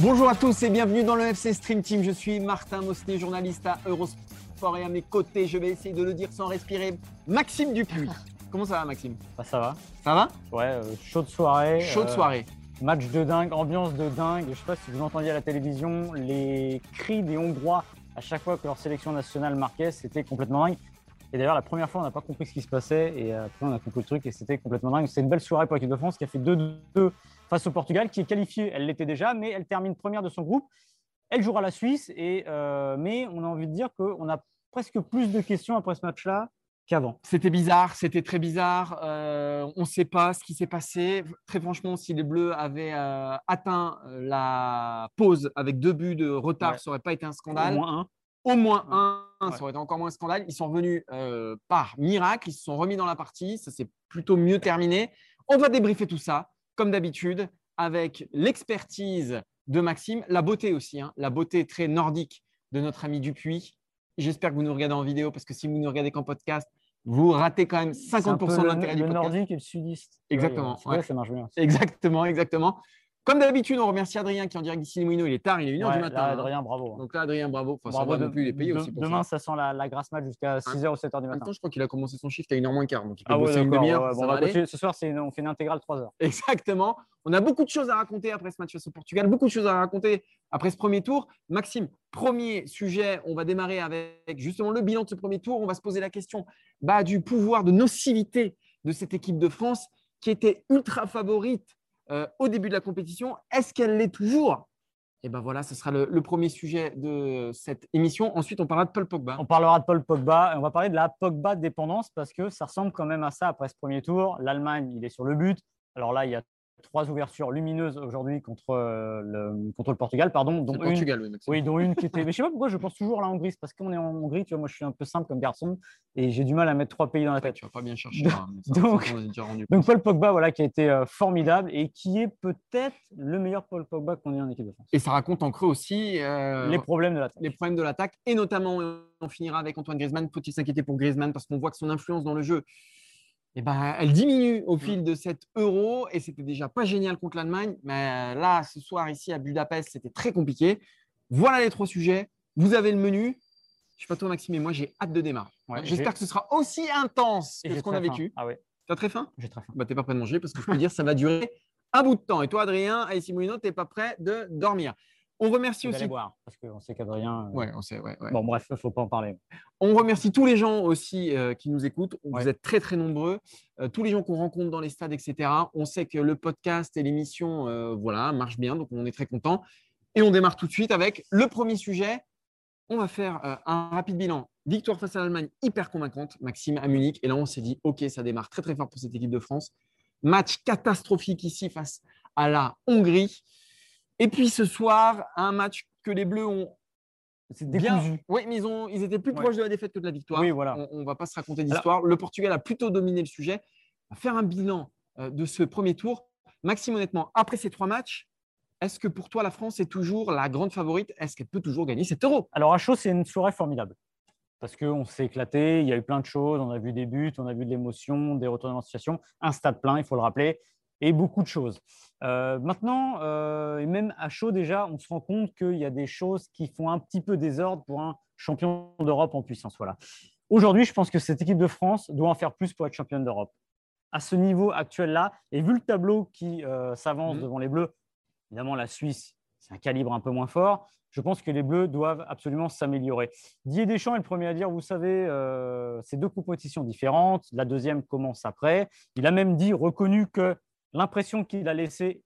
Bonjour à tous et bienvenue dans le FC Stream Team. Je suis Martin Mosnet, journaliste à Eurosport et à mes côtés, je vais essayer de le dire sans respirer, Maxime Dupuis. Comment ça va Maxime? Bah, ça va. Ça va? Ouais, euh, chaude soirée. Chaude euh, soirée. Match de dingue, ambiance de dingue. Je sais pas si vous entendiez à la télévision les cris des Hongrois à chaque fois que leur sélection nationale marquait, c'était complètement dingue. Et d'ailleurs, la première fois, on n'a pas compris ce qui se passait et après, on a compris le truc et c'était complètement dingue. C'est une belle soirée pour l'équipe de France qui a fait 2-2 face au Portugal, qui est qualifiée. Elle l'était déjà, mais elle termine première de son groupe. Elle jouera la Suisse, et, euh, mais on a envie de dire qu'on a presque plus de questions après ce match-là qu'avant. C'était bizarre, c'était très bizarre. Euh, on ne sait pas ce qui s'est passé. Très franchement, si les Bleus avaient euh, atteint euh, la pause avec deux buts de retard, Ouais. ça n'aurait pas été un scandale. Au moins un. Au moins Ouais. un, ça aurait été encore moins un scandale. Ils sont revenus euh, par miracle, ils se sont remis dans la partie, ça s'est plutôt mieux terminé. On va débriefer tout ça, comme d'habitude, avec l'expertise de Maxime, la beauté aussi, hein, la beauté très nordique de notre ami Dupuis. J'espère que vous nous regardez en vidéo, parce que si vous nous regardez qu'en podcast, vous ratez quand même C'est un 50% peu de le, l'intérêt du le podcast. nordique et le sudiste. Exactement, Ouais, ouais. ça marche bien. Exactement, exactement. Comme d'habitude, on remercie Adrien qui est en direct d'ici Moulineaux. Il est tard, il est 1h du matin. là, hein. Adrien, bravo. Donc là, Adrien, bravo. Enfin, ça Bravo va de- plus, il est payé de- aussi. Pour Demain, ça. ça sent la, la grasse mat jusqu'à 6h ou 7h du matin. temps, je crois qu'il a commencé son shift à 1h moins quart. Donc il peut Ah ouais, bosser une demi-heure. ouais, bon, continuer. Ce soir, une- on fait une intégrale 3 heures. Exactement. On a beaucoup de choses à raconter après ce match face au Portugal, beaucoup de choses à raconter après ce premier tour. Maxime, premier sujet, on va démarrer avec justement le bilan de ce premier tour. On va se poser la question bah, du pouvoir de nocivité de cette équipe de France qui était ultra favorite euh, au début de la compétition. Est-ce qu'elle l'est toujours? Et ben voilà, ce sera le, premier sujet de cette émission. Ensuite, on parlera de Paul Pogba. On parlera de Paul Pogba on va parler de la Pogba dépendance parce que ça ressemble quand même à ça après ce premier tour. L'Allemagne, il est sur le but. Alors là, il y a trois ouvertures lumineuses aujourd'hui contre, euh, le, contre le Portugal, pardon, dont une, Portugal, oui, oui, dont une qui était. Mais je sais pas pourquoi je pense toujours à la Hongrie. Parce qu'on est en Hongrie. Tu vois, moi, je suis un peu simple comme garçon et j'ai du mal à mettre trois pays dans la tête. tu vas pas bien chercher. Donc- hein, donc- Donc Paul Pogba, voilà, qui a été euh, formidable et qui est peut-être le meilleur Paul Pogba qu'on ait en équipe de France. Et ça raconte en creux aussi euh, Les problèmes de la les problèmes de l'attaque et notamment on finira avec Antoine Griezmann. Faut-il s'inquiéter pour Griezmann parce qu'on voit que son influence dans le jeu, eh ben, elle diminue au fil de cet euro et c'était déjà pas génial contre l'Allemagne. Mais euh, là, ce soir ici à Budapest, c'était très compliqué. Voilà les trois sujets. Vous avez le menu. Je sais pas toi Maxime, mais moi j'ai hâte de démarrer. Ouais, J'espère que ce sera aussi intense que ce qu'on a faim. vécu. Ah ouais, Tu as très faim? J'ai très faim. bah, tu n'es pas prêt de manger parce que je peux dire ça va durer un bout de temps. Et toi, Adrien, à Simulino, tu n'es pas prêt de dormir. On remercie aussi. allez voir parce qu'on sait qu'Adrien. euh, Ouais, on sait, ouais, ouais. Bon, bref, il faut pas en parler. On remercie tous les gens aussi euh, qui nous écoutent. Vous Ouais. êtes très, très nombreux. Euh, tous les gens qu'on rencontre dans les stades, etc. On sait que le podcast et l'émission euh, voilà, marchent bien, donc on est très content. Et on démarre tout de suite avec le premier sujet. On va faire un rapide bilan. Victoire face à l'Allemagne, hyper convaincante, Maxime, à Munich. Et là, on s'est dit, OK, ça démarre très, très fort pour cette équipe de France. Match catastrophique ici face à la Hongrie. Et puis ce soir, un match que les Bleus ont C'est bien. décousu. Oui, mais ils, ont, ils étaient plus Ouais. proches de la défaite que de la victoire. Oui, voilà. On ne va pas se raconter d'histoire. Le Portugal a plutôt dominé le sujet. Faire un bilan euh, de ce premier tour. Maxime, honnêtement, après ces trois matchs, est-ce que pour toi, la France est toujours la grande favorite? Est-ce qu'elle peut toujours gagner cet euro? Alors à chaud, c'est une soirée formidable. Parce qu'on s'est éclaté, il y a eu plein de choses, on a vu des buts, on a vu de l'émotion, des retournements de situation, un stade plein, il faut le rappeler, et beaucoup de choses. Euh, maintenant, euh, et même à chaud déjà, on se rend compte qu'il y a des choses qui font un petit peu désordre pour un champion d'Europe en puissance. Voilà. Aujourd'hui, je pense que cette équipe de France doit en faire plus pour être championne d'Europe. À ce niveau actuel-là, et vu le tableau qui euh, s'avance Mhm. devant les Bleus, évidemment la Suisse, c'est un calibre un peu moins fort. Je pense que les Bleus doivent absolument s'améliorer. Didier Deschamps est le premier à dire, vous savez, c'est deux compétitions différentes. La deuxième commence après. Il a même dit, reconnu que l'impression qu'il a laissée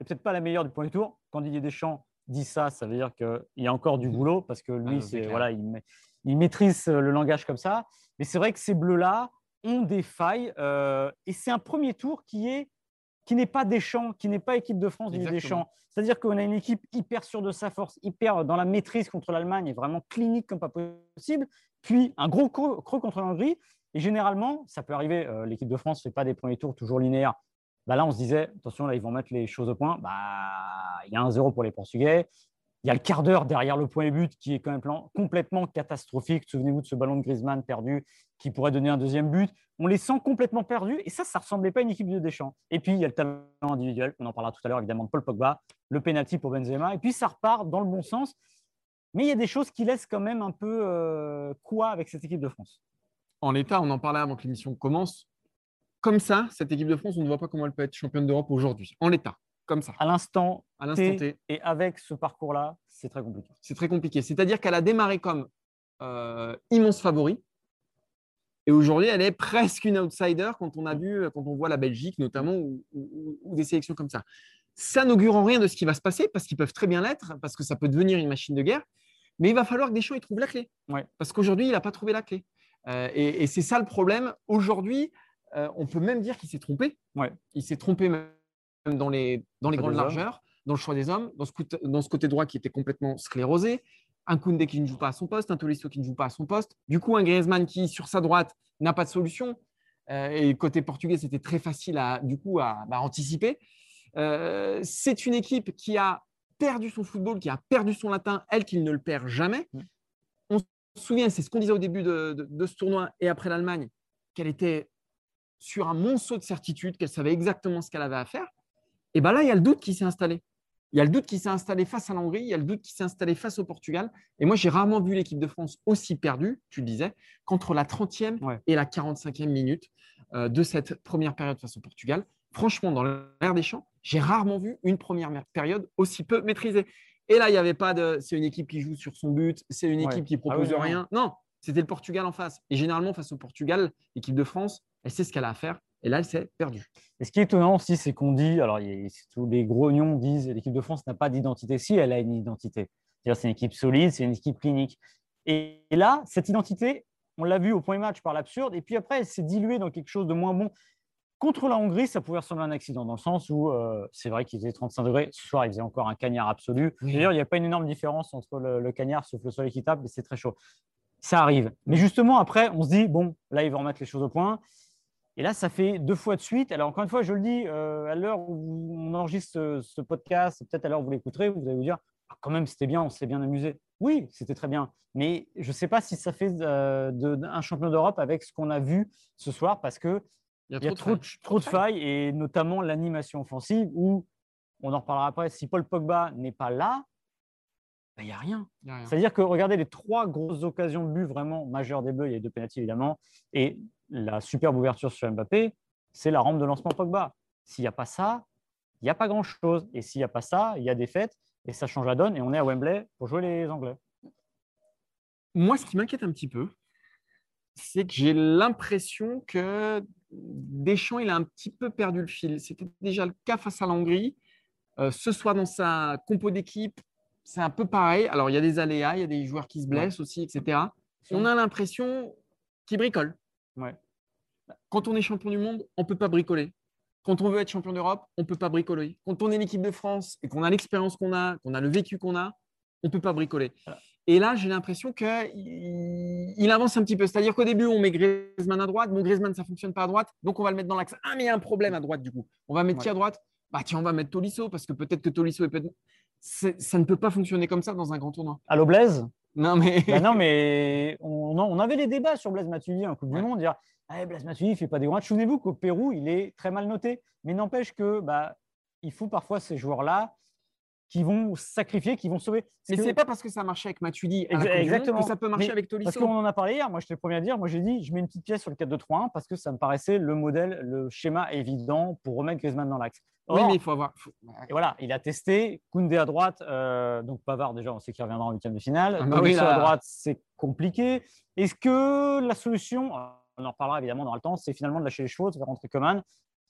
n'est peut-être pas la meilleure du premier tour. Quand Didier Deschamps dit ça, ça veut dire qu'il y a encore du boulot parce que lui, Ah, c'est voilà, il, il, maîtrise le langage comme ça. Mais c'est vrai que ces bleus-là ont des failles euh, et c'est un premier tour qui est qui n'est pas Deschamps, qui n'est pas équipe de France du Deschamps. C'est-à-dire qu'on a une équipe hyper sûre de sa force, hyper dans la maîtrise contre l'Allemagne et vraiment clinique comme pas possible. Puis un gros creux, contre la Hongrie. Et généralement, ça peut arriver, euh, l'équipe de France ne fait pas des premiers tours toujours linéaires. Bah là, on se disait, attention, là, ils vont mettre les choses au point. Bah, il y a un zéro pour les Portugais. Il y a le quart d'heure derrière le point et but qui est quand même complètement catastrophique. Souvenez-vous de ce ballon de Griezmann perdu qui pourrait donner un deuxième but. On les sent complètement perdus et ça, ça ressemblait pas à une équipe de Deschamps. Et puis, il y a le talent individuel, on en parlera tout à l'heure évidemment de Paul Pogba, le penalty pour Benzema. Et puis, ça repart dans le bon sens. Mais il y a des choses qui laissent quand même un peu euh, quoi avec cette équipe de France? En l'état, on en parlait avant que l'émission commence. Comme ça, cette équipe de France, on ne voit pas comment elle peut être championne d'Europe aujourd'hui. En l'état, comme ça, À l'instant à l'instant T. et avec ce parcours-là, c'est très compliqué. c'est très compliqué. C'est-à-dire qu'elle a démarré comme euh, immense favori. Et aujourd'hui, elle est presque une outsider quand on a vu, quand on voit la Belgique notamment, ou, ou- ou des sélections comme ça. Ça n'augure en rien de ce qui va se passer, parce qu'ils peuvent très bien l'être, parce que ça peut devenir une machine de guerre. Mais il va falloir que Deschamps il trouve la clé. Ouais. Parce qu'aujourd'hui, il n'a pas trouvé la clé. Euh, et et c'est ça le problème. Aujourd'hui, euh, on peut même dire qu'il s'est trompé. Ouais. Il s'est trompé même dans les, dans les Choix grandes hommes. largeurs, dans le choix des hommes, dans ce, côté, dans ce côté droit qui était complètement sclérosé, un Koundé qui ne joue pas à son poste, un Tolisso qui ne joue pas à son poste, du coup un Griezmann qui sur sa droite n'a pas de solution. Euh, et côté portugais, c'était très facile à, du coup, à bah, anticiper. Euh, c'est une équipe qui a perdu son football, qui a perdu son latin, elle qui ne le perd jamais. On se souvient, c'est ce qu'on disait au début de, de- de ce tournoi et après l'Allemagne, qu'elle était sur un monceau de certitude, qu'elle savait exactement ce qu'elle avait à faire. Et bien là, il y a le doute qui s'est installé. Il y a le doute qui s'est installé face à la Hongrie, il y a le doute qui s'est installé face au Portugal. Et moi, j'ai rarement vu l'équipe de France aussi perdue, tu le disais, qu'entre la 30e Ouais. et la 45e minute euh, de cette première période face au Portugal. Franchement, dans l'air des champs, j'ai rarement vu une première période aussi peu maîtrisée. Et là, il n'y avait pas de c'est une équipe qui joue sur son but, c'est une Ouais. équipe qui Ah oui, propose rien. Non, c'était le Portugal en face. Et généralement, face au Portugal, l'équipe de France, elle sait ce qu'elle a à faire. Et là, elle s'est perdue. Et ce qui est étonnant aussi, c'est qu'on dit, alors tous les grognons disent l'équipe de France n'a pas d'identité. Si, elle a une identité. C'est-à-dire c'est une équipe solide, c'est une équipe clinique. Et, et là, cette identité, on l'a vu au premier match par l'absurde, et puis après, elle s'est diluée dans quelque chose de moins bon. Contre la Hongrie, ça pouvait ressembler à un accident, dans le sens où euh, c'est vrai qu'il faisait 35 degrés. Ce soir, il faisait encore un cagnard absolu. Oui. D'ailleurs, il n'y a pas une énorme différence entre le, le cagnard, sauf le soleil qui tape, mais c'est très chaud. Ça arrive. Mais justement, après, on se dit, bon, là, ils vont remettre les choses au point. Et là, ça fait deux fois de suite. Alors, encore une fois, je le dis, euh, à l'heure où on enregistre ce, ce podcast, peut-être à l'heure où vous l'écouterez, vous allez vous dire, Ah, quand même, c'était bien, on s'est bien amusé. Oui, c'était très bien. Mais je ne sais pas si ça fait euh, de- un champion d'Europe avec ce qu'on a vu ce soir, parce que Il il y a trop, de, trop de failles, et notamment l'animation offensive, où, on en reparlera après, si Paul Pogba n'est pas là, ben, il n'y a rien. C'est-à-dire que regardez les trois grosses occasions de but vraiment majeures des Bleus, il y a deux pénaltys évidemment, et la superbe ouverture sur Mbappé, c'est la rampe de lancement Pogba. S'il n'y a pas ça, il n'y a pas grand-chose. Et s'il n'y a pas ça, il y a des fêtes, et ça change la donne, et on est à Wembley pour jouer les Anglais. Moi, ce qui m'inquiète un petit peu, c'est que j'ai l'impression que Deschamps, il a un petit peu perdu le fil. C'était déjà le cas face à la Hongrie. Euh, ce soir, dans sa compo d'équipe, c'est un peu pareil. Alors, il y a des aléas, il y a des joueurs qui se blessent aussi, etc. On a l'impression qu'il bricole. Ouais. Quand on est champion du monde, on ne peut pas bricoler. Quand on veut être champion d'Europe, on ne peut pas bricoler. Quand on est l'équipe de France et qu'on a l'expérience qu'on a, qu'on a le vécu qu'on a, on ne peut pas bricoler. Voilà. Et là, j'ai l'impression qu'il il avance un petit peu. C'est-à-dire qu'au début, on met Griezmann à droite. Bon, Griezmann, ça ne fonctionne pas à droite. Donc, on va le mettre dans l'axe. Ah, mais il y a un problème à droite, du coup. On va mettre qui à droite? Bah, tiens, on va mettre Tolisso parce que peut-être que Tolisso est peut-être. Ça ne peut pas fonctionner comme ça dans un grand tournoi. Allô Blaise Non, mais. Bah non, mais on, on avait les débats sur Blaise Matuidi en Coupe Ouais. du Monde, dire ah, Blaise Matuidi ne fait pas des grands matchs. Souvenez-vous qu'au Pérou, il est très mal noté. Mais n'empêche que bah, il faut parfois ces joueurs-là qui vont sacrifier, qui vont sauver. Mais Parce c'est que- pas parce que ça marchait avec Matuidi exactement. que ça peut marcher Mais avec Parce Tolisso. qu'on en a parlé hier, moi j'étais le premier à dire, moi j'ai dit, je mets une petite pièce sur le 4-2-3-1 parce que ça me paraissait le modèle, le schéma évident pour remettre Griezmann dans l'axe. Oui, mais il faut avoir. faut- et voilà, il a testé Koundé à droite, euh, donc Pavard déjà, on sait qu'il reviendra en huitième de finale. Ah bah oui, Tolisso là. à droite, c'est compliqué. Est-ce que la solution, on en reparlera évidemment dans le temps, c'est finalement de lâcher les chevaux, de faire rentrer Coman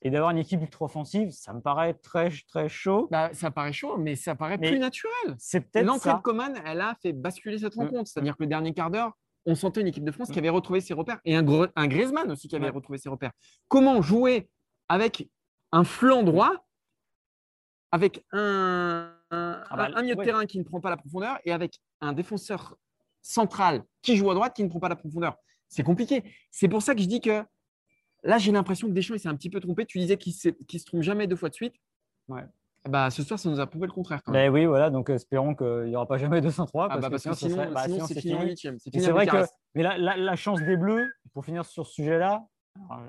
et d'avoir une équipe ultra offensive, ça me paraît très, très chaud. Bah, ça paraît chaud, mais ça paraît Mais plus naturel. C'est peut-être L'entrée de. Coman, elle a fait basculer cette Mm. rencontre. C'est-à-dire que le dernier quart d'heure, on sentait une équipe de France qui Mm. avait retrouvé ses repères et un, un Griezmann aussi qui avait retrouvé ses repères. Comment jouer avec un flanc droit, avec un, un, Ah bah, un milieu de terrain qui ne prend pas la profondeur et avec un défenseur central qui joue à droite qui ne prend pas la profondeur C'est compliqué. C'est pour ça que je dis que là, j'ai l'impression que Deschamps il s'est un petit peu trompé. Tu disais qu'il ne se trompe jamais deux fois de suite. Ouais. Bah, ce soir, ça nous a prouvé le contraire. Quand même. Ben oui, voilà, donc espérons qu'il n'y aura pas jamais 203. Ah bah, parce que sinon, serait- bah, sinon, sinon, c'est fini. C'est vrai que, mais la, la- la chance des Bleus, pour finir sur ce sujet-là,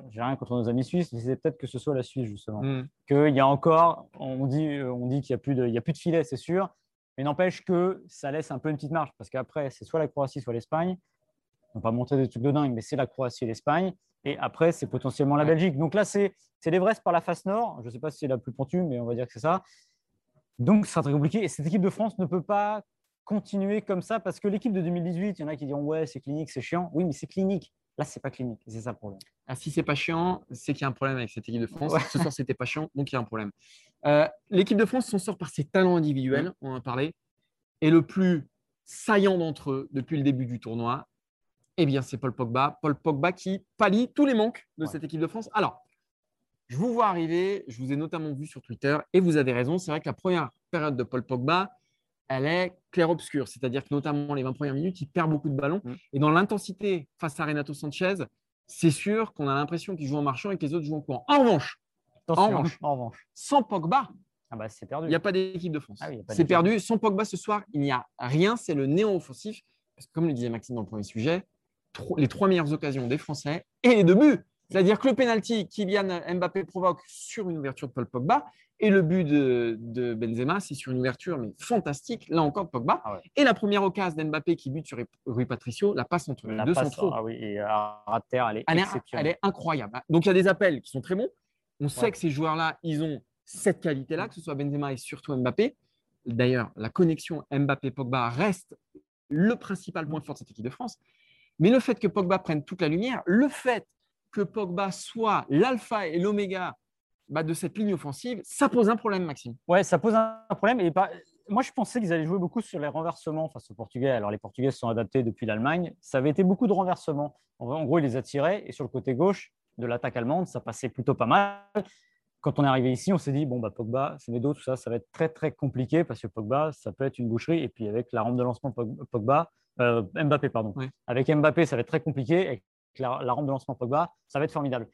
j'ai rien contre nos amis suisses, mais c'est peut-être que ce soit la Suisse justement. Mm. Qu'il y a encore, on dit, euh, on dit qu'il n'y a, plus de- il y a plus de filet, c'est sûr, mais n'empêche que ça laisse un peu une petite marge, parce qu'après, c'est soit la Croatie, soit l'Espagne. On va pas monter des trucs de dingue, mais c'est la Croatie et l'Espagne. Et après, c'est potentiellement la. Belgique. Donc là, c'est c'est l'Everest par la face nord. Je ne sais pas si c'est la plus pentue, mais on va dire que c'est ça. Donc, ça sera très compliqué. Et cette équipe de France ne peut pas continuer comme ça, parce que l'équipe de 2018, il y en a qui diront Ouais, c'est clinique, c'est chiant. Oui, mais c'est clinique. Là, c'est pas clinique. C'est ça le problème. Ah, si c'est pas chiant, c'est qu'il y a un problème avec cette équipe de France. Ouais. Ce soir, c'était pas chiant, donc il y a un problème. Euh, L'équipe de France s'en sort par ses talents individuels, on en a parlé. Et le plus saillant d'entre eux depuis le début du tournoi, eh bien, c'est Paul Pogba. Paul Pogba qui pallie tous les manques de Ouais. cette équipe de France. Alors, je vous vois arriver, je vous ai notamment vu sur Twitter, et vous avez raison, c'est vrai que la première période de Paul Pogba, elle est clair-obscur. C'est-à-dire que notamment les 20 premières minutes, il perd beaucoup de ballons. Mm. Et dans l'intensité face à Renato Sanchez, c'est sûr qu'on a l'impression qu'il joue en marchant et que les autres jouent en courant. En revanche, en revanche. sans Pogba, Ah bah, c'est perdu. il n'y a pas d'équipe de France. Ah oui, c'est perdu. Sans Pogba ce soir, il n'y a rien. C'est le néo offensif. Parce que comme le disait Maxime dans le premier sujet, les trois meilleures occasions des Français et les deux buts. C'est-à-dire que le penalty Kylian Mbappé provoque sur une ouverture de Paul Pogba et le but de, de Benzema, c'est sur une ouverture mais fantastique, là encore de Pogba. Ah ouais. Et la première occasion d'Mbappé qui bute sur Rui Patricio, la passe entre les La deux passe, centraux. ah oui, et à terre, elle est Elle est, exceptionnelle. elle est incroyable. Donc, il y a des appels qui sont très bons. On sait Ouais. que ces joueurs-là, ils ont cette qualité-là, que ce soit Benzema et surtout Mbappé. D'ailleurs, la connexion Mbappé-Pogba reste le principal point fort de cette équipe de France. Mais le fait que Pogba prenne toute la lumière, le fait que Pogba soit l'alpha et l'oméga bah, de cette ligne offensive, ça pose un problème, Maxime. Ouais, ça pose un problème. Et Moi, je pensais qu'ils allaient jouer beaucoup sur les renversements face aux Portugais. Alors, les Portugais se sont adaptés depuis l'Allemagne. Ça avait été beaucoup de renversements. En gros, ils les attiraient. Et sur le côté gauche de l'attaque allemande, ça passait plutôt pas mal. Quand on est arrivé ici, on s'est dit, bon, bah, Pogba, Semedo, tout ça, ça va être très, très compliqué parce que Pogba, ça peut être une boucherie. Et puis, avec la rampe de lancement Pog- Pogba, euh, Mbappé, pardon. Avec Mbappé, ça va être très compliqué. Avec la, la rampe de lancement Pogba, ça va être formidable.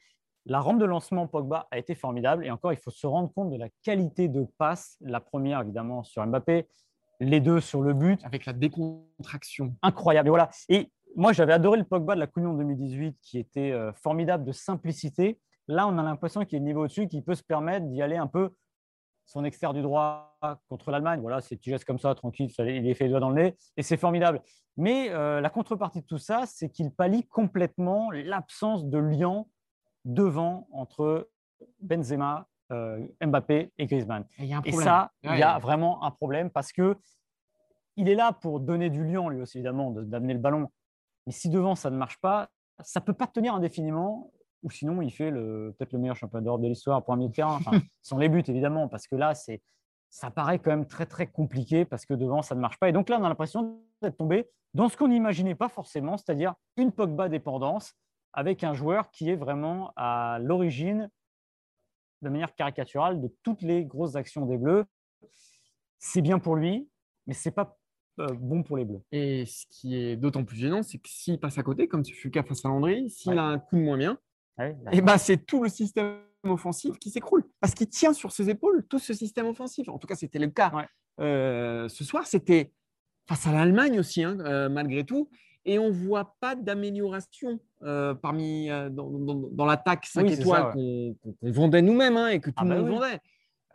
La rampe de lancement Pogba a été formidable. Et encore, il faut se rendre compte de la qualité de passe. La première, évidemment, sur Mbappé. Les deux sur le but. Avec la décontraction. Incroyable. Et voilà. Et moi, j'avais adoré le Pogba de la Coupe du Monde 2018 qui était euh, formidable de simplicité. Là, on a l'impression qu'il le niveau au-dessus qui peut se permettre d'y aller un peu son extérieur du droit contre l'Allemagne. Voilà, c'est petit geste comme ça, tranquille, ça, il est fait les doigts dans le nez et c'est formidable. Mais euh, la contrepartie de tout ça, c'est qu'il pallie complètement l'absence de lien devant entre Benzema, euh, Mbappé et Griezmann. Et ça, il y a vraiment un problème parce que il est là pour donner du lion, lui aussi, évidemment, de- d'amener le ballon. Mais si devant, ça ne marche pas, ça ne peut pas tenir indéfiniment. Ou sinon, il fait peut-être le meilleur champion d'Europe de l'histoire pour un milieu de terrain. Enfin, sans les buts, évidemment, parce que là, c'est, ça paraît quand même très, très compliqué parce que devant, ça ne marche pas. Et donc là, on a l'impression d'être tombé dans ce qu'on n'imaginait pas forcément, c'est-à-dire une Pogba dépendance avec un joueur qui est vraiment à l'origine de manière caricaturale de toutes les grosses actions des Bleus. C'est bien pour lui, mais c'est pas euh, bon pour les Bleus. Et ce qui est d'autant plus gênant, c'est que s'il passe à côté, comme ce fut le cas face à Landry, s'il Ouais. a un coup de moins bien, Ouais, là, et ben, c'est tout le système offensif qui s'écroule. Parce qu'il tient sur ses épaules tout ce système offensif. En tout cas, c'était le cas Ouais. euh, ce soir. C'était face à l'Allemagne aussi, hein, euh, malgré tout. Et on ne voit pas d'amélioration euh, parmi dans, dans- dans l'attaque 5 Oui, étoiles ça, qu'on vendait nous-mêmes hein, et que tout Ah le bah monde oui. vendait.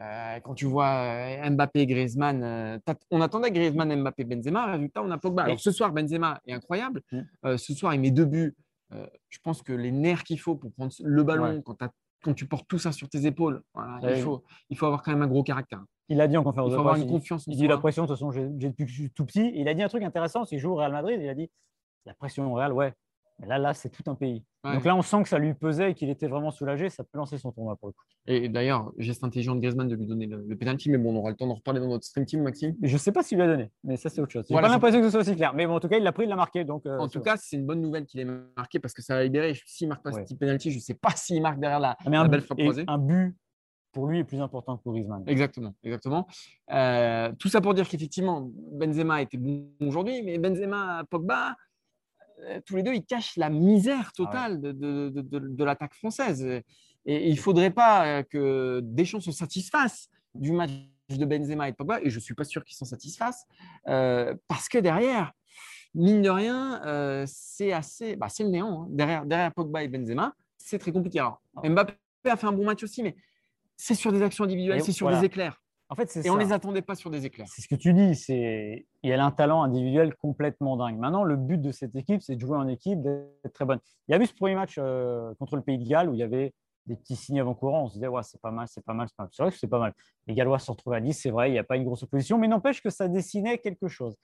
Euh, quand tu vois Mbappé, Griezmann, euh, on attendait Griezmann, Mbappé, Benzema. Résultat, on a Pogba. Alors ce soir, Benzema est incroyable. Mm. Euh, ce soir, il met deux buts. Euh, je pense que les nerfs qu'il faut pour prendre le ballon, Ouais. quand, tu portes tout ça sur tes épaules, voilà, Ouais. il, faut, il faut avoir quand même un gros caractère. Il a dit en conférence Il de faut avoir presse, une il- confiance Il dit la pression, de toute façon, j'ai depuis que je suis tout petit. Et il a dit un truc intéressant, c'est joue au Real Madrid. Il a dit la pression au Real, ouais. Mais là, là, c'est tout un pays. Donc là, on sent que ça lui pesait et qu'il était vraiment soulagé. Ça peut lancer son tournoi pour le coup. Et d'ailleurs, geste intelligent de Griezmann de lui donner le, le penalty, mais bon, on aura le temps d'en reparler dans notre stream team, Maxime. Je ne sais pas s'il lui a donné, mais ça, c'est autre chose. J'ai Voilà, pas l'impression que ce soit aussi clair. Mais bon, en tout cas, il l'a pris, il l'a marqué. Donc, euh, En tout cas, c'est une bonne nouvelle qu'il ait marqué parce que ça va libérer. S'il marque pas Ouais. ce petit penalty, je ne sais pas s'il marque derrière la, Ah, mais la un, belle frappe croisée. un but pour lui est plus important que pour Griezmann. Exactement, exactement. Euh, tout ça pour dire qu'effectivement, Benzema était bon aujourd'hui, mais Benzema, Pogba, tous les deux, ils cachent la misère totale de, de- de- l'attaque française. Et, et il ne faudrait pas euh, que Deschamps se satisfasse du match de Benzema et de Pogba, et je ne suis pas sûr qu'ils s'en satisfassent, euh, parce que derrière, mine de rien, euh, c'est assez, bah, c'est le néant. hein. Derrière, derrière Pogba et Benzema, c'est très compliqué. Alors, Mbappé a fait un bon match aussi, mais c'est sur des actions individuelles, c'est sur voilà. des éclairs. En fait, Et on ça. les attendait pas sur des éclairs. C'est ce que tu dis. C'est il a un talent individuel complètement dingue. Maintenant, le but de cette équipe, c'est de jouer en équipe, d'être très bonne. Il y a eu ce premier match euh, contre le Pays de Galles où il y avait des petits signes avant-courants. On se disait, ouais, c'est pas mal, c'est pas mal, c'est pas mal. C'est vrai que c'est pas mal. Les Gallois se retrouvent à 10, c'est vrai, il n'y a pas une grosse opposition, mais n'empêche que ça dessinait quelque chose.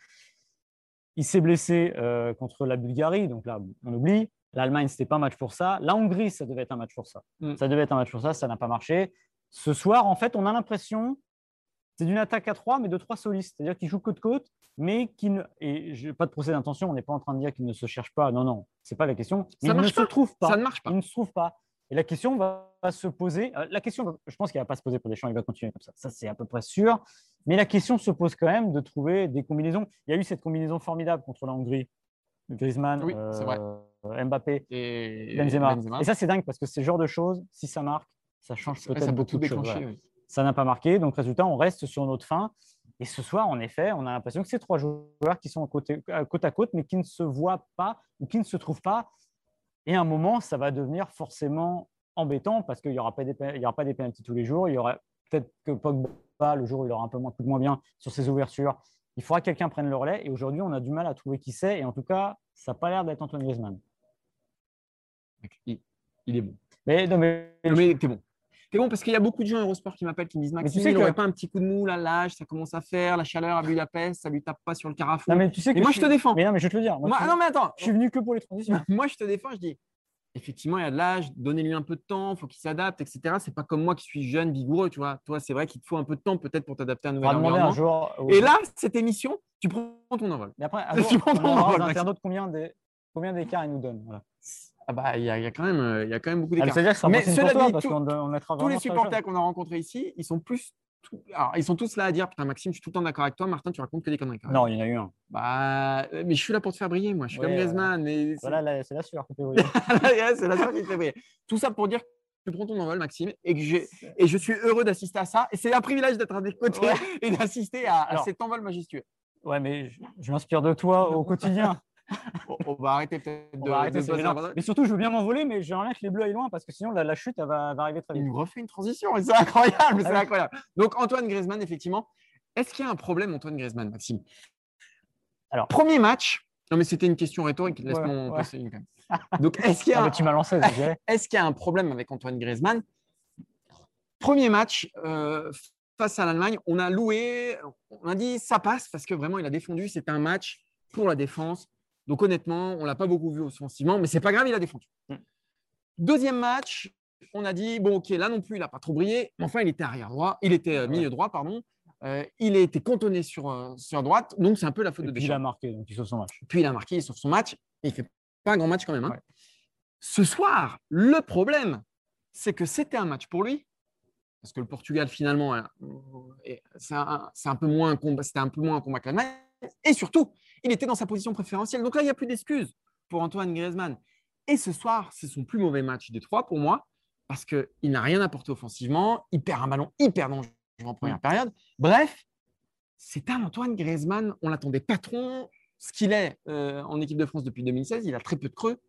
Il s'est blessé euh, contre la Bulgarie, donc là, on oublie. L'Allemagne, c'était pas un match pour ça. La Hongrie, ça devait être un match pour ça. Mm. Ça devait être un match pour ça, ça n'a pas marché. Ce soir, en fait, on a l'impression c'est d'une attaque à trois, mais de trois solistes. C'est-à-dire qu'ils jouent côte-côte, mais qui ne. Et je, pas de procès d'intention, on n'est pas en train de dire qu'ils ne se cherchent pas. Non, non, c'est pas la question. Mais Ça ils ne marche se pas. trouvent pas. Ça ne marche pas. Ils ne se trouvent pas. Et la question va, se poser. euh, la question, je pense qu'elle ne va pas se poser pour Deschamps, il va continuer comme ça. Ça, c'est à peu près sûr. Mais la question se pose quand même de trouver des combinaisons. Il y a eu cette combinaison formidable contre la Hongrie. Griezmann, Oui, c'est vrai. euh, Mbappé, Et Benzema. Benzema. Et ça, c'est dingue parce que c'est le genre de choses, si ça marque, ça change peut-être peut beaucoup tout de choses. oui. Ça n'a pas marqué. Donc, résultat, on reste sur notre fin. Et ce soir, en effet, on a l'impression que c'est trois joueurs qui sont côte à côte, mais qui ne se voient pas ou qui ne se trouvent pas. Et à un moment, ça va devenir forcément embêtant parce qu'il n'y aura pas des, il y aura pas des pénaltys tous les jours. Il y aura peut-être que Pogba, le jour où il aura un peu moins, coup de moins bien sur ses ouvertures, il faudra que quelqu'un prenne le relais. Et aujourd'hui, on a du mal à trouver qui c'est. Et en tout cas, ça n'a pas l'air d'être Antoine Griezmann. Il, il est bon. Mais, non, mais, Non, mais t'es bon. T'es bon parce qu'il y a beaucoup de gens Eurosport qui m'appellent, qui me disent Maxime, tu sais il que- pas un petit coup de mou, là, l'âge, ça commence à faire, la chaleur à Budapest, ça lui tape pas sur le carafou. non, mais tu sais que Et moi, je te suis- défends. Mais non, mais je vais te le dire. Moi, Moi- je, non, mais attends. je suis venu que pour les transitions. Moi, je te défends, je dis effectivement, il y a de l'âge, donnez-lui un peu de temps, il faut qu'il s'adapte, etc. C'est pas comme moi qui suis jeune, vigoureux, tu vois. Toi, c'est vrai qu'il te faut un peu de temps peut-être pour t'adapter à un nouvel demander un environnement. jour. Et là, cette émission, tu prends ton envol. Mais après, un Tu prends on ton envol, combien d'écart ils nous. Voilà. Ah bah, il y, a il y a quand même, euh, il y a quand même beaucoup Ah, mais d'écart. Ça Mais mais cela dit, tout- tous les supporters qu'on a rencontrés ici, ils sont plus. tout- Alors, ils sont tous là à dire Putain, Maxime, je suis tout le temps d'accord avec toi. Martin, tu racontes que des conneries. Non, il y en a eu un. Bah, euh, mais je suis là pour te faire briller, moi. Je suis Ouais, comme. Griezmann. C'est Voilà, là, c'est la sueur. vois. Ouais, c'est la seule qui te fait briller. Tout ça pour dire que tu prends ton envol, Maxime, et que j'ai et je suis heureux d'assister à ça. Et c'est un privilège d'être à tes côtés Ouais. et d'assister à, à Alors. cet envol majestueux. Ouais, mais je, je m'inspire de toi au quotidien. On, va arrêter peut-être de, arrêter, de Mais surtout, je veux bien m'envoler, mais j'aimerais bien que les bleus aillent loin parce que sinon, la, la chute, elle va, va arriver très Il vite. nous refait une transition, et c'est incroyable, c'est Ah incroyable. Donc Antoine Griezmann, effectivement, est-ce qu'il y a un problème, Antoine Griezmann, Maxime? Alors. premier match. Non, mais c'était une question rhétorique. Laisse-moi Ouais, en ouais. passer une quand même. Donc, est-ce qu'il y a Ah, un- mais tu m'as lancé, je dirais. Est-ce qu'il y a un problème avec Antoine Griezmann? Premier match euh, face à l'Allemagne, on a loué, on a dit ça passe parce que vraiment il a défendu. C'était un match pour la défense. Donc honnêtement, on l'a pas beaucoup vu offensivement, mais c'est pas grave, il a défendu. Mm. Deuxième match, on a dit bon ok là non plus il a pas trop brillé, mais enfin il était arrière droit, il était euh, milieu droit pardon. Euh, il a été cantonné sur, euh, sur droite, donc c'est un peu la faute Et de puis, il a Deschamps. marqué, donc il sauve son match. Puis il a marqué sur son match et il fait pas un grand match quand même. hein. Ouais. Ce soir, le problème, c'est que c'était un match pour lui. Parce que le Portugal, finalement, est- c'est un, c'est un peu moins un combat, c'était un peu moins un combat que l'Allemagne. Et surtout, il était dans sa position préférentielle. Donc là, il n'y a plus d'excuses pour Antoine Griezmann. Et ce soir, c'est son plus mauvais match des trois pour moi, parce qu'il n'a rien apporté offensivement. Il perd un ballon hyper dangereux en première période. Bref, c'est un Antoine Griezmann. On l'attendait patron, ce qu'il est euh, en équipe de France depuis 2016. Il a très peu de creux.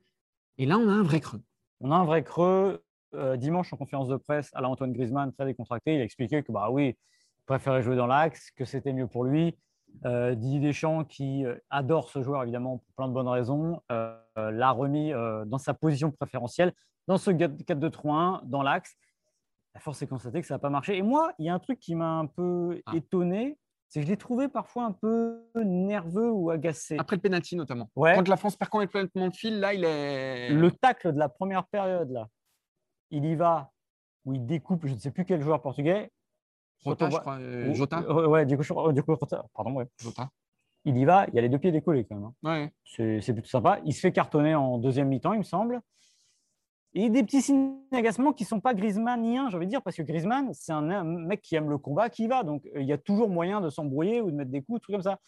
Et là, on a un vrai creux. On a un vrai creux. Euh, dimanche, en conférence de presse, à la Antoine Griezmann, très décontracté, il a expliqué que bah oui, il préférait jouer dans l'axe, que c'était mieux pour lui. Euh, Didier Deschamps, qui euh, adore ce joueur évidemment pour plein de bonnes raisons, euh, l'a remis euh, dans sa position préférentielle, dans ce 4-2-3-1, dans l'axe. La force est de constater que ça n'a pas marché. Et moi, il y a un truc qui m'a un peu Ah. étonné, c'est que je l'ai trouvé parfois un peu nerveux ou agacé. Après le penalty notamment. Ouais. Quand la France perd complètement de fil, là, il est. Le tacle de la première période, là, il y va, où il découpe, je ne sais plus quel joueur portugais. On je crois. euh, Jota. euh, Ouais, Diego Jota- Diego Jota, pardon, ouais. Jota. Il y va, il y a les deux pieds décollés quand même. hein. Ouais. C'est plutôt sympa. Il se fait cartonner en deuxième mi-temps, il me semble. Et des petits signes d'agacement qui ne sont pas Griezmanniens, j'ai envie de dire, parce que Griezmann, c'est un, un mec qui aime le combat, qui y va. Donc, euh, il y a toujours moyen de s'embrouiller ou de mettre des coups, trucs comme ça.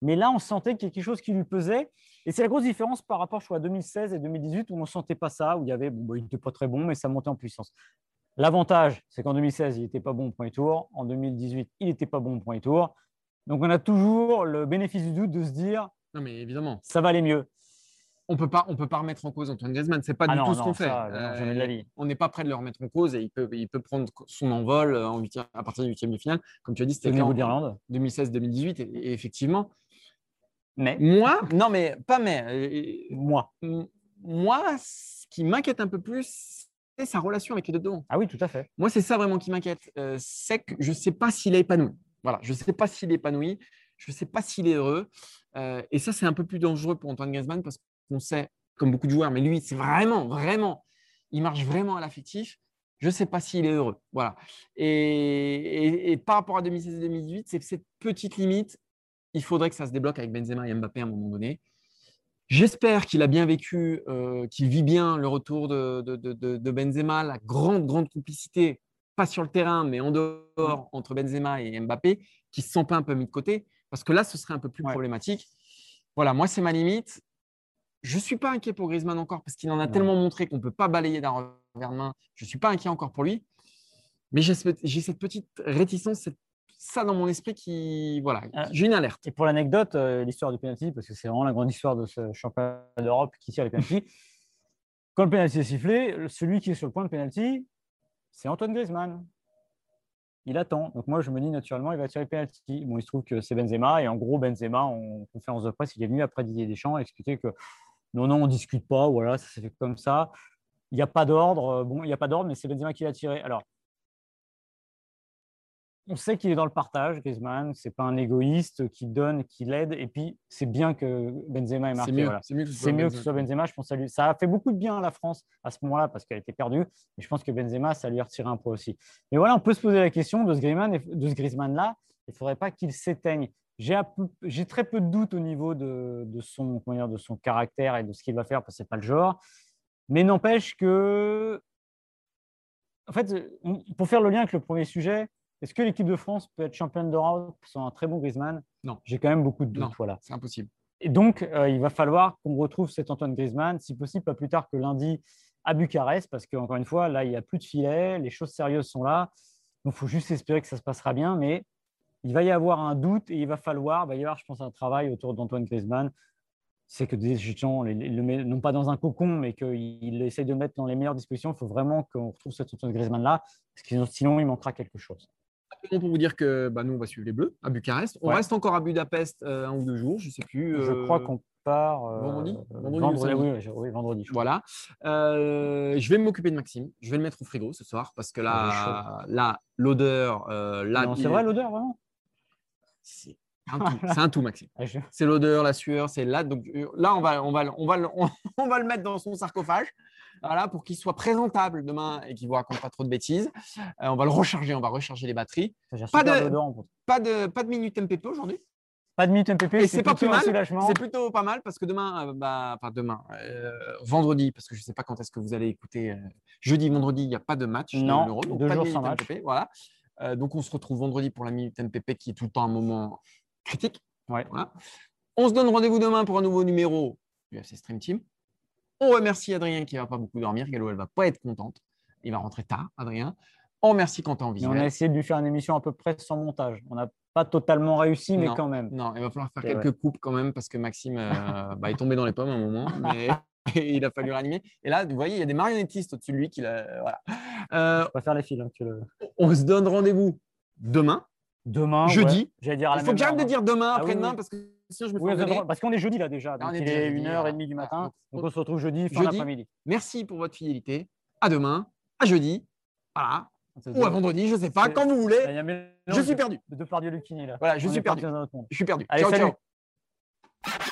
Mais là, on sentait qu'il y a quelque chose qui lui pesait. Et c'est la grosse différence par rapport je crois, à 2016 et 2018, où on ne sentait pas ça, où il y avait, bon, bah, il n'était pas très bon, mais ça montait en puissance. L'avantage, c'est qu'en 2016, il n'était pas bon au premier tour. En 2018, il n'était pas bon au premier tour. Donc, on a toujours le bénéfice du doute de se dire, Non, mais évidemment. ça va aller mieux. On peut pas, on peut pas remettre en cause Antoine Griezmann. C'est pas Ah du non, tout ce qu'on fait. ça, non, jamais de la vie. On n'est pas prêt de le remettre en cause et il peut, il peut prendre son envol euh, en huitième- à partir du huitième de finale. Comme tu as dit, c'était en d'Irlande. 2016-2018. Et, et effectivement, Mais moi, non, mais pas mais. euh, moi. moi, ce qui m'inquiète un peu plus, c'est sa relation avec les deux devant. Ah oui, tout à fait. Moi, c'est ça vraiment qui m'inquiète. Euh, c'est que je ne sais pas s'il est épanoui. Voilà, je ne sais pas s'il est épanoui. Je ne sais pas s'il est heureux. Euh, et ça, c'est un peu plus dangereux pour Antoine Griezmann parce qu'on sait, comme beaucoup de joueurs, mais lui, c'est vraiment, vraiment, il marche vraiment à l'affectif. Je ne sais pas s'il est heureux. Voilà. Et, et- et par rapport à 2016-2018, c'est cette petite limite. Il faudrait que ça se débloque avec Benzema et Mbappé à un moment donné. J'espère qu'il a bien vécu, euh, qu'il vit bien le retour de, de- de- Benzema, la grande, grande complicité, pas sur le terrain, mais en dehors, entre Benzema et Mbappé, qui ne se sont pas un peu mis de côté, parce que là, ce serait un peu plus Ouais. problématique. Voilà, moi, c'est ma limite. Je ne suis pas inquiet pour Griezmann encore, parce qu'il en a tellement montré qu'on ne peut pas balayer d'un revers de main. Je ne suis pas inquiet encore pour lui. Mais j'ai cette petite réticence, cette- ça dans mon esprit qui. Voilà, Ah. j'ai une alerte. Et pour l'anecdote, euh, l'histoire du penalty, parce que c'est vraiment la grande histoire de ce championnat d'Europe qui tire les penalty. Quand le penalty est sifflé, celui qui est sur le point de penalty, c'est Antoine Griezmann. Il attend. Donc moi, je me dis naturellement, il va tirer le penalty. Bon, il se trouve que c'est Benzema. Et en gros, Benzema, en conférence de presse, il est venu après Didier Deschamps expliquer que non, non, on ne discute pas. Voilà, ça s'est fait comme ça. Il n'y a pas d'ordre. Euh, Bon, il n'y a pas d'ordre, mais c'est Benzema qui l'a tiré. Alors, on sait qu'il est dans le partage, Griezmann. C'est pas un égoïste qui donne, qui l'aide. Et puis, c'est bien que Benzema ait C'est marqué. mieux, voilà. c'est mieux que ce soit C'est mieux que Benzema. ce soit Benzema. Je pense à lui. Ça a fait beaucoup de bien à la France à ce moment-là parce qu'elle était perdue. Mais je pense que Benzema, ça lui a retiré un peu aussi. Mais voilà, on peut se poser la question de ce Griezmann, de ce Griezmann-là. Il ne faudrait pas qu'il s'éteigne. J'ai très peu de doutes au niveau de, de son, comment dire, de son caractère et de ce qu'il va faire parce que ce n'est pas le genre. Mais n'empêche que, en fait, pour faire le lien avec le premier sujet, est-ce que l'équipe de France peut être championne d'Europe sans un très bon Griezmann? Non. J'ai quand même beaucoup de doutes. Non. Voilà. C'est impossible. Et donc, euh, il va falloir qu'on retrouve cet Antoine Griezmann, si possible, pas plus tard que lundi à Bucarest, parce qu'encore une fois, là, il n'y a plus de filet, les choses sérieuses sont là. Donc, il faut juste espérer que ça se passera bien, mais il va y avoir un doute et il va falloir, il va y avoir, je pense, un travail autour d'Antoine Griezmann. C'est que des gens, les- les- le met- non pas dans un cocon, mais qu'il essaye de le mettre dans les meilleures dispositions. Il faut vraiment qu'on retrouve cet Antoine Griezmann-là, parce que sinon, il manquera quelque chose. Pour vous dire que bah, nous, on va suivre les Bleus à Bucarest. On Ouais. reste encore à Budapest euh, un ou deux jours, je ne sais plus. Je euh, crois qu'on part euh, vendredi Vendredi vendredi, samedi oui, oui, oui, vendredi. je. Voilà. Je vais m'occuper de Maxime. Je vais le mettre au frigo ce soir parce que là, là l'odeur, là, C'est vrai l'odeur, vraiment? C'est un tout, c'est un tout, Maxime. Ah, C'est l'odeur, la sueur, c'est là. Donc là, on va, on va, on va, on va le mettre dans son sarcophage. Voilà, pour qu'il soit présentable demain et qu'il ne vous raconte pas trop de bêtises. Euh, on va le recharger, on va recharger les batteries. Pas de-. Pas de, pas de minute MPP aujourd'hui. Pas de minute MPP, Et c'est pas plutôt plus mal. C'est plutôt pas mal parce que demain, euh, bah, enfin demain, euh, vendredi, parce que je ne sais pas quand est-ce que vous allez écouter. euh, jeudi, vendredi, il n'y a pas de match. de Non, l'Euro, donc deux pas de jours minute sans match. MPP, voilà. Euh, donc on se retrouve vendredi pour la minute MPP qui est tout le temps un moment critique. Ouais. Voilà. On se donne rendez-vous demain pour un nouveau numéro du FC Stream Team. On remercie Adrien qui ne va pas beaucoup dormir. Gallo, elle ne va pas être contente. Il va rentrer tard, Adrien. On remercie Quentin en Mais on visuel. a essayé de lui faire une émission à peu près sans montage. On n'a pas totalement réussi, mais Non. quand même. Non, il va falloir faire quelques coupes quand même parce que Maxime euh, bah, est tombé dans les pommes à un moment, mais il a fallu réanimer. Et là, vous voyez, il y a des marionnettistes au-dessus de lui. Qui voilà. Euh, Je préfère les fils. hein, le- on se donne rendez-vous demain. Demain, Jeudi. ouais, dire à la Il faut que j'arrête de hein. dire demain, Ah oui, après-demain, oui. parce que je me Oui, parce qu'on est jeudi là déjà. Donc est il est jeudi, 1h30 voilà. du matin. Donc, Donc on se retrouve jeudi, fin d'après-midi. Merci pour votre fidélité. À demain, à jeudi, voilà, se ou à vendredi, je ne sais pas, quand vous voulez. Il y a Je suis perdu. De Pardieu Lucchini là. Voilà, je On suis perdu. Je suis perdu. Allez, ciao, salut. ciao.